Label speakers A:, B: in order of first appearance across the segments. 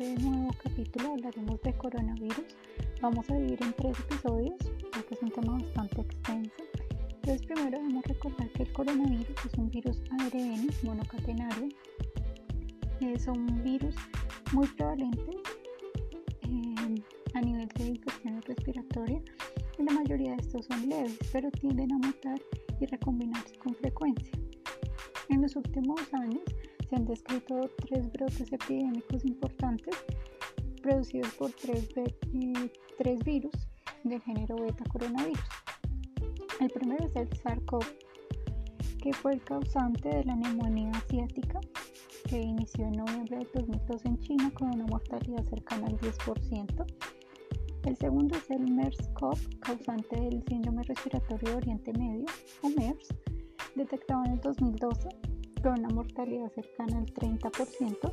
A: este nuevo capítulo hablaremos de coronavirus. Vamos a dividir en tres episodios, porque es un tema bastante extenso. Entonces, primero debemos recordar que el coronavirus es un virus ARN monocatenario. Es un virus muy prevalente eh, a nivel de infecciones respiratorias. La mayoría de estos son leves, pero tienden a mutar y recombinarse con frecuencia. En los últimos años, se han descrito tres brotes epidémicos importantes producidos por tres, eh, tres virus del género beta coronavirus. El primero es el SARS-CoV, que fue el causante de la neumonía asiática que inició en noviembre de 2002 en China con una mortalidad cercana al 10%. El segundo es el MERS-CoV, causante del síndrome respiratorio de Oriente Medio, o MERS, detectado en el 2012 con una mortalidad cercana al 30%.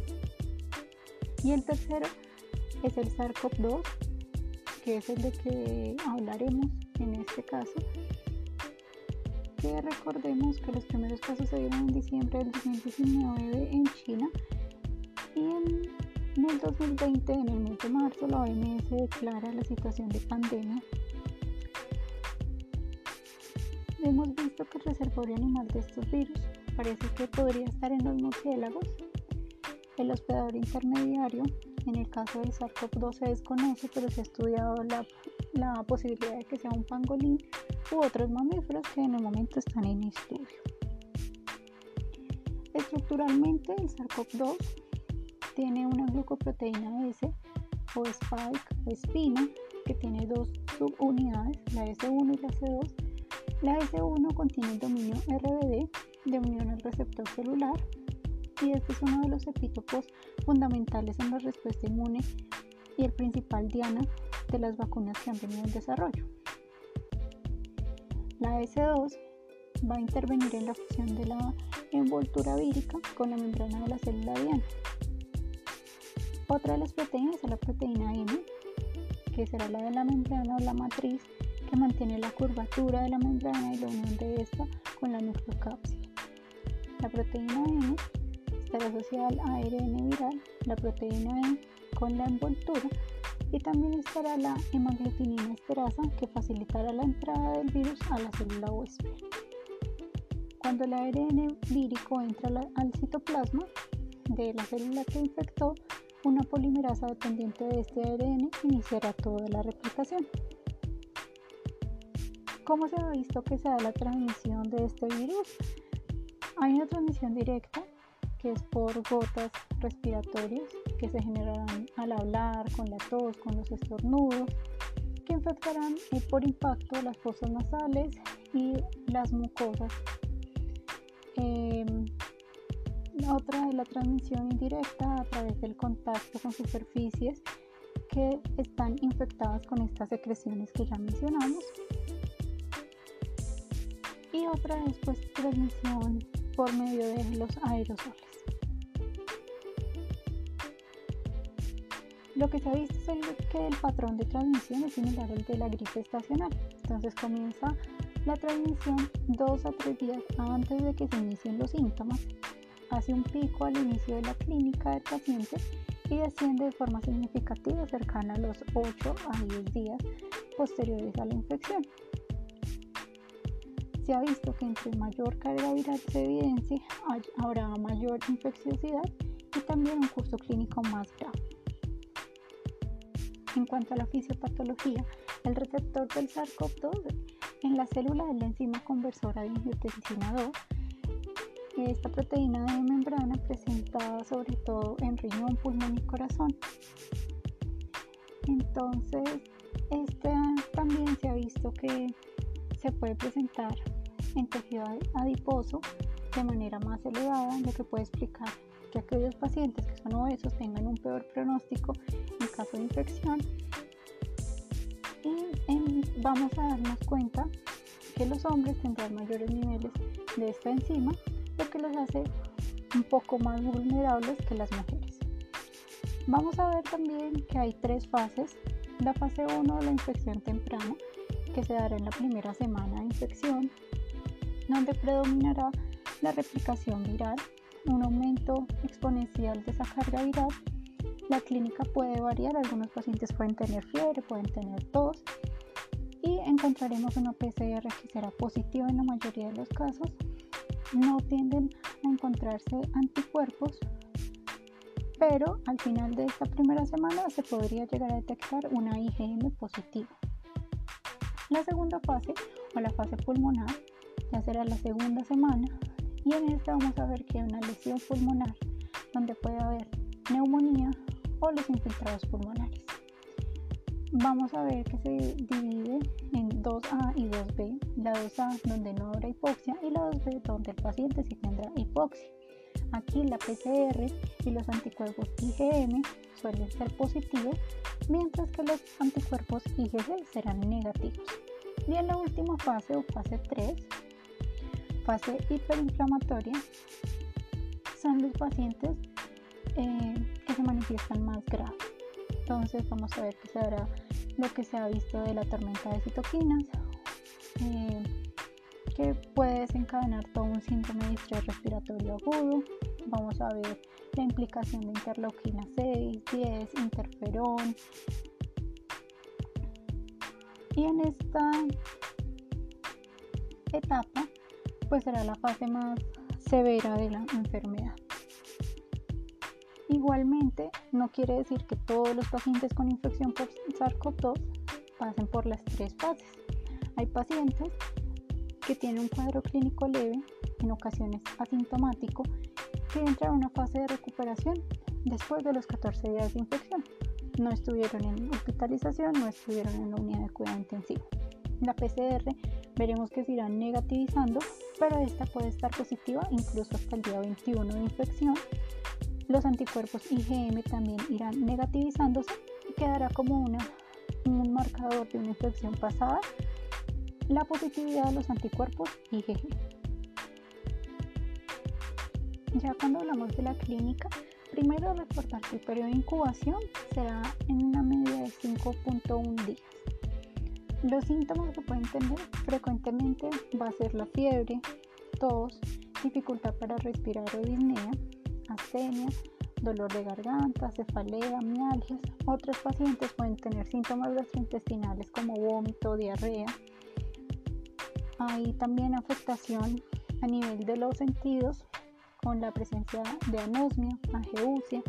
A: Y el tercero es el SARS-CoV-2, que es el de que hablaremos en este caso. Que recordemos que los primeros casos se dieron en diciembre del 2019 en China y en, en el 2020, en el mes de marzo, la OMS declara la situación de pandemia hemos visto que el reservorio animal de estos virus parece que podría estar en los murciélagos. El hospedador intermediario, en el caso del SARS-CoV-2 se desconoce, pero se ha estudiado la, la posibilidad de que sea un pangolín u otros mamíferos que en el momento están en estudio. Estructuralmente, el SARS-CoV-2 tiene una glucoproteína S o spike o espina que tiene dos subunidades, la S1 y la C2. La S1 contiene el dominio RBD de unión al receptor celular y este es uno de los epítopos fundamentales en la respuesta inmune y el principal diana de las vacunas que han venido en desarrollo. La S2 va a intervenir en la fusión de la envoltura vírica con la membrana de la célula diana. Otra de las proteínas es la proteína M, que será la de la membrana o la matriz que mantiene la curvatura de la membrana y la unión de esta con la nucleocápside. La proteína N estará asociada al ARN viral, la proteína E con la envoltura y también estará la hemaglutinina esterasa que facilitará la entrada del virus a la célula huésped. Cuando el ARN vírico entra al citoplasma de la célula que infectó, una polimerasa dependiente de este ARN iniciará toda la replicación. ¿Cómo se ha visto que se da la transmisión de este virus? Una transmisión directa que es por gotas respiratorias que se generarán al hablar, con la tos, con los estornudos, que infectarán por impacto las fosas nasales y las mucosas. Em, otra es la transmisión indirecta a través del contacto con superficies que están infectadas con estas secreciones que ya mencionamos. Y otra es pues transmisión por medio de los aerosoles. Lo que se ha visto es que el patrón de transmisión es similar al de la gripe estacional. Entonces comienza la transmisión dos a tres días antes de que se inicien los síntomas, hace un pico al inicio de la clínica del paciente y desciende de forma significativa cercana a los 8 a 10 días posteriores a la infección se ha visto que entre mayor carga viral se evidencie, habrá mayor infecciosidad y también un curso clínico más grave. En cuanto a la fisiopatología, el receptor del SARS-CoV-2 en la célula de la enzima conversora de angiotensina 2, esta proteína de membrana presentada sobre todo en riñón, pulmón y corazón. Entonces, este también se ha visto que se puede presentar en tejido adiposo de manera más elevada, lo que puede explicar que aquellos pacientes que son obesos tengan un peor pronóstico en caso de infección. Y vamos a darnos cuenta que los hombres tendrán mayores niveles de esta enzima, lo que los hace un poco más vulnerables que las mujeres. Vamos a ver también que hay tres fases. La fase 1 de la infección temprana, que se dará en la primera semana de infección, donde predominará la replicación viral, un aumento exponencial de esa carga viral La clínica puede variar, algunos pacientes pueden tener fiebre, pueden tener tos y encontraremos una PCR que será positiva en la mayoría de los casos. No tienden a encontrarse anticuerpos, pero al final de esta primera semana se podría llegar a detectar una IgM positiva. La segunda fase o la fase pulmonar ya será la segunda semana y en esta vamos a ver que hay una lesión pulmonar donde puede haber neumonía o los infiltrados pulmonares. Vamos a ver que se divide en 2A y 2B. La 2A donde no habrá hipoxia y la 2B donde el paciente sí tendrá hipoxia. Aquí la PCR y los anticuerpos IgM suelen ser positivos, mientras que los anticuerpos IgG serán negativos. Y en la última fase o fase 3, fase hiperinflamatoria, son los pacientes eh, que se manifiestan más graves. Entonces vamos a ver qué se dará lo que se ha visto de la tormenta de citoquinas, eh, que puede desencadenar todo un síndrome de estrés respiratorio agudo. Vamos a ver la implicación de interleuquina 6, 10, interferón. Y en esta etapa, pues será la fase más severa de la enfermedad. Igualmente, no quiere decir que todos los pacientes con infección por SARS-CoV-2 pasen por las tres fases. Hay pacientes que tienen un cuadro clínico leve, en ocasiones asintomático, que entran a una fase de recuperación después de los 14 días de infección. No estuvieron en hospitalización, no estuvieron en la unidad de cuidado intensivo. La PCR veremos que se irá negativizando, pero esta puede estar positiva incluso hasta el día 21 de infección los anticuerpos IgM también irán negativizándose y quedará como una, un marcador de una infección pasada la positividad de los anticuerpos IgG. Ya cuando hablamos de la clínica, primero recordar que el periodo de incubación será en una media de 5.1 días. Los síntomas que pueden tener frecuentemente va a ser la fiebre, tos, dificultad para respirar o disnea, astenia, dolor de garganta, cefalea, mialgias. Otros pacientes pueden tener síntomas gastrointestinales como vómito, diarrea. Hay también afectación a nivel de los sentidos con la presencia de anosmia, angeusia.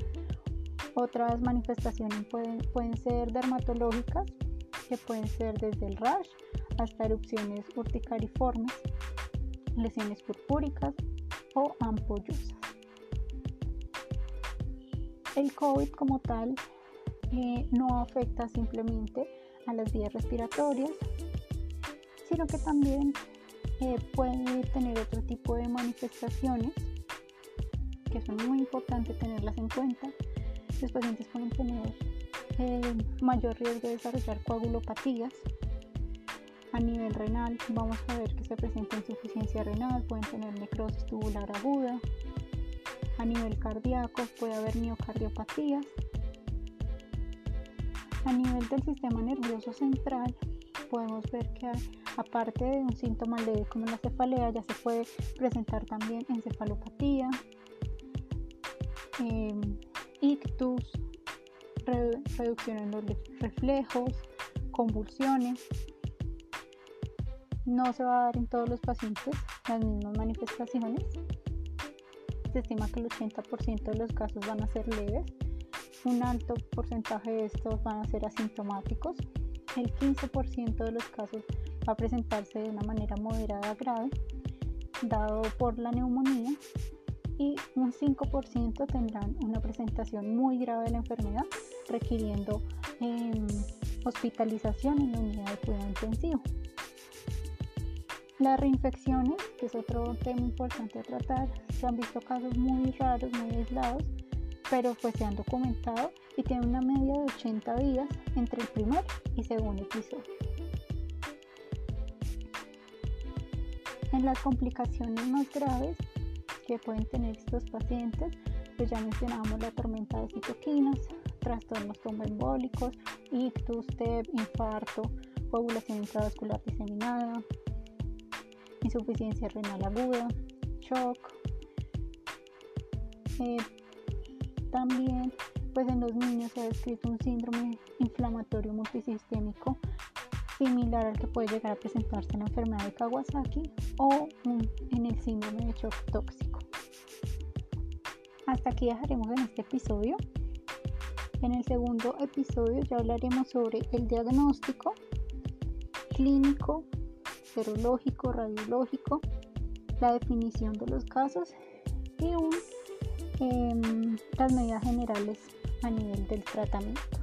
A: Otras manifestaciones pueden, pueden ser dermatológicas, que pueden ser desde el rash hasta erupciones urticariformes, lesiones purpúricas o ampollosas. El COVID como tal eh, no afecta simplemente a las vías respiratorias, sino que también eh, puede tener otro tipo de manifestaciones que son muy importantes tenerlas en cuenta. Los pacientes pueden tener eh, mayor riesgo de desarrollar coagulopatías. A nivel renal, vamos a ver que se presenta insuficiencia renal, pueden tener necrosis tubular aguda, a nivel cardíaco puede haber miocardiopatías. A nivel del sistema nervioso central podemos ver que aparte de un síntoma leve como la cefalea ya se puede presentar también encefalopatía, em, ictus, reducción en los reflejos, convulsiones. No se va a dar en todos los pacientes las mismas manifestaciones, se estima que el 80% de los casos van a ser leves, un alto porcentaje de estos van a ser asintomáticos, el 15% de los casos va a presentarse de una manera moderada grave, dado por la neumonía, y un 5% tendrán una presentación muy grave de la enfermedad, requiriendo em, hospitalización en la unidad de cuidado intensivo. Las reinfecciones, que es otro tema importante a tratar, se han visto casos muy raros, muy aislados, pero pues se han documentado y tienen una media de 80 días entre el primer y segundo episodio. En las complicaciones más graves que pueden tener estos pacientes, pues ya mencionábamos la tormenta de citoquinas, trastornos tromboembólicos, ictus, TEP, infarto, coagulación intravascular diseminada, insuficiencia renal aguda, shock. Eh, también pues en los niños se ha descrito un síndrome inflamatorio multisistémico similar al que puede llegar a presentarse en la enfermedad de Kawasaki o en el síndrome de shock tóxico. Hasta aquí dejaremos en este episodio. En el segundo episodio ya hablaremos sobre el diagnóstico clínico, serológico, radiológico, la definición de los casos y em, las medidas generales a nivel del tratamiento.